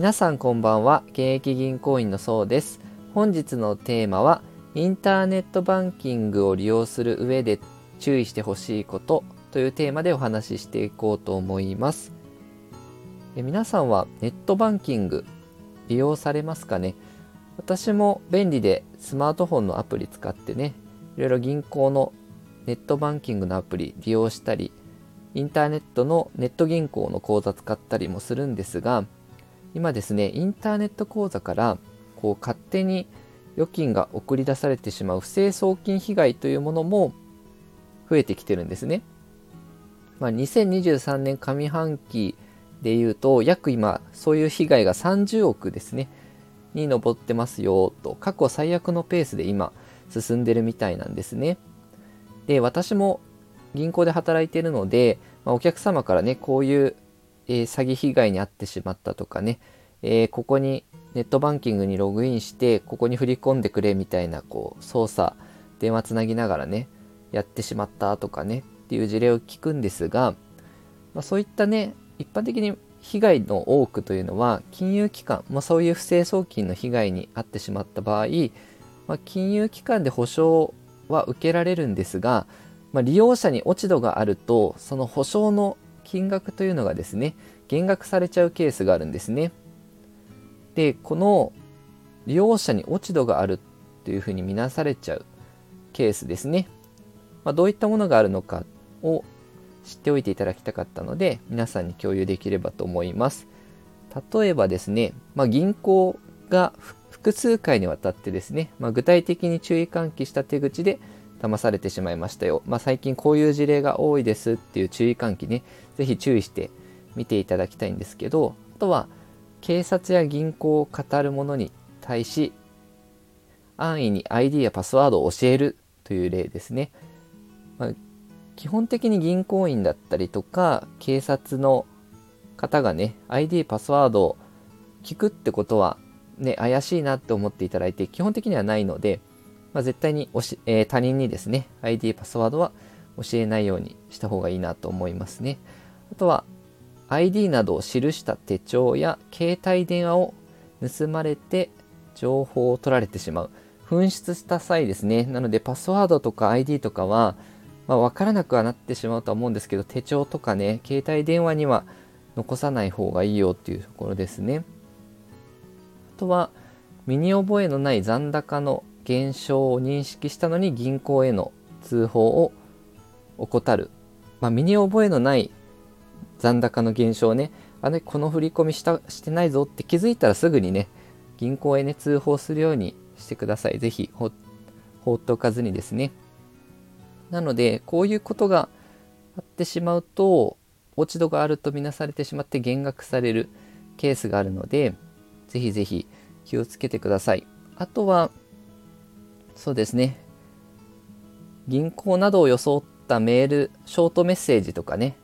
皆さんこんばんは。現役銀行員のそうです。本日のテーマはインターネットバンキングを利用する上で注意してほしいことというテーマでお話ししていこうと思います。え皆さんはネットバンキング利用されますかね？私も便利でスマートフォンのアプリ使ってねいろいろ銀行のネットバンキングのアプリ利用したりインターネットのネット銀行の口座使ったりもするんですが今ですねインターネット口座からこう勝手に預金が送り出されてしまう不正送金被害というものも増えてきてるんですね。まあ、2023年上半期でいうと約今そういう被害が30億ですねに上ってますよと過去最悪のペースで今進んでるみたいなんですね。で私も銀行で働いてるので、まあ、お客様からねこういう、えー、詐欺被害に遭ってしまったとかね、えー、ここにネットバンキングにログインしてここに振り込んでくれみたいなこう操作電話つなぎながらねやってしまったとかね。っていう事例を聞くんですが、まあ、そういったね一般的に被害の多くというのは金融機関、まあ、そういう不正送金の被害に遭ってしまった場合、まあ、金融機関で保証は受けられるんですが、まあ、利用者に落ち度があるとその保証の金額というのがですね減額されちゃうケースがあるんですね。でこの利用者に落ち度があるというふうに見なされちゃうケースですね。まあ、どういったものがあるのかを知っておいていただきたかったので皆さんに共有できればと思います。例えばですね、まあ、銀行が複数回にわたってですね、まあ、具体的に注意喚起した手口で騙されてしまいましたよ。まあ、最近こういう事例が多いですっていう注意喚起ね、ぜひ注意して見ていただきたいんですけど、あとは警察や銀行を語る者に対し安易に ID やパスワードを教えるという例ですね。まあ、基本的に銀行員だったりとか警察の方がね ID パスワードを聞くってことはね怪しいなって思っていただいて基本的にはないので、まあ、絶対におし、えー、他人にですね ID パスワードは教えないようにした方がいいなと思いますね。あとは ID などを記した手帳や携帯電話を盗まれて情報を取られてしまう。紛失した際ですね。なのでパスワードとか ID とかはまあ、分からなくはなってしまうとは思うんですけど手帳とかね携帯電話には残さない方がいいよっていうところですね。あとは身に覚えのない残高の減少を認識したのに銀行への通報を怠る、まあ、身に覚えのない残高の減少ね。あれこの振り込みしたしてないぞって気づいたらすぐにね銀行へね通報するようにしてください。是非放っておかずにですね。なのでこういうことがあってしまうと落ち度があるとみなされてしまって減額されるケースがあるのでぜひぜひ気をつけてください。あとはそうですね。銀行などを装ったメールショートメッセージとかね。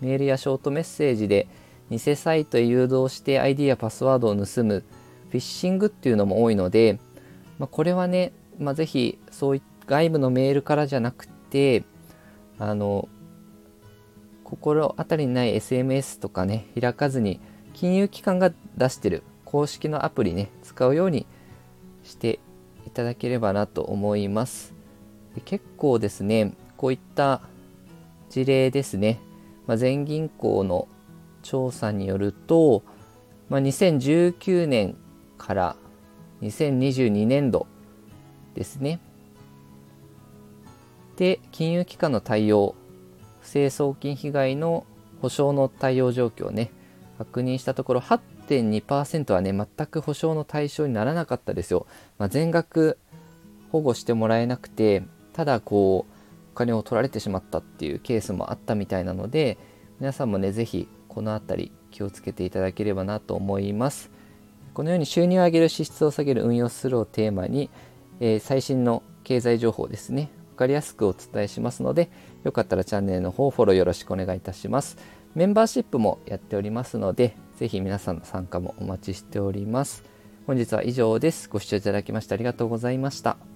メールやショートメッセージで偽サイトへ誘導して ID やパスワードを盗むフィッシングっていうのも多いので、まあ、これはね、まあ、ぜひそういった外部のメールからじゃなくてあの心当たりにない SMS とかね開かずに金融機関が出してる公式のアプリね使うようにしてただければなと思います。で結構ですねこういった事例ですね、まあ、全銀行の調査によると、まあ、2019年から2022年度ですね。で金融機関の対応不正送金被害の保証の対応状況をね確認したところ8.2%はね全く保証の対象にならなかったですよ、まあ、全額保護してもらえなくてただこうお金を取られてしまったっていうケースもあったみたいなので皆さんもね是非この辺り気をつけていただければなと思いますこのように収入を上げる支出を下げる運用するをテーマに、えー、最新の経済情報ですね分かりやすくお伝えしますので、よかったらチャンネルの方フォローよろしくお願いいたします。メンバーシップもやっておりますので、ぜひ皆さんの参加もお待ちしております。本日は以上です。ご視聴いただきましてありがとうございました。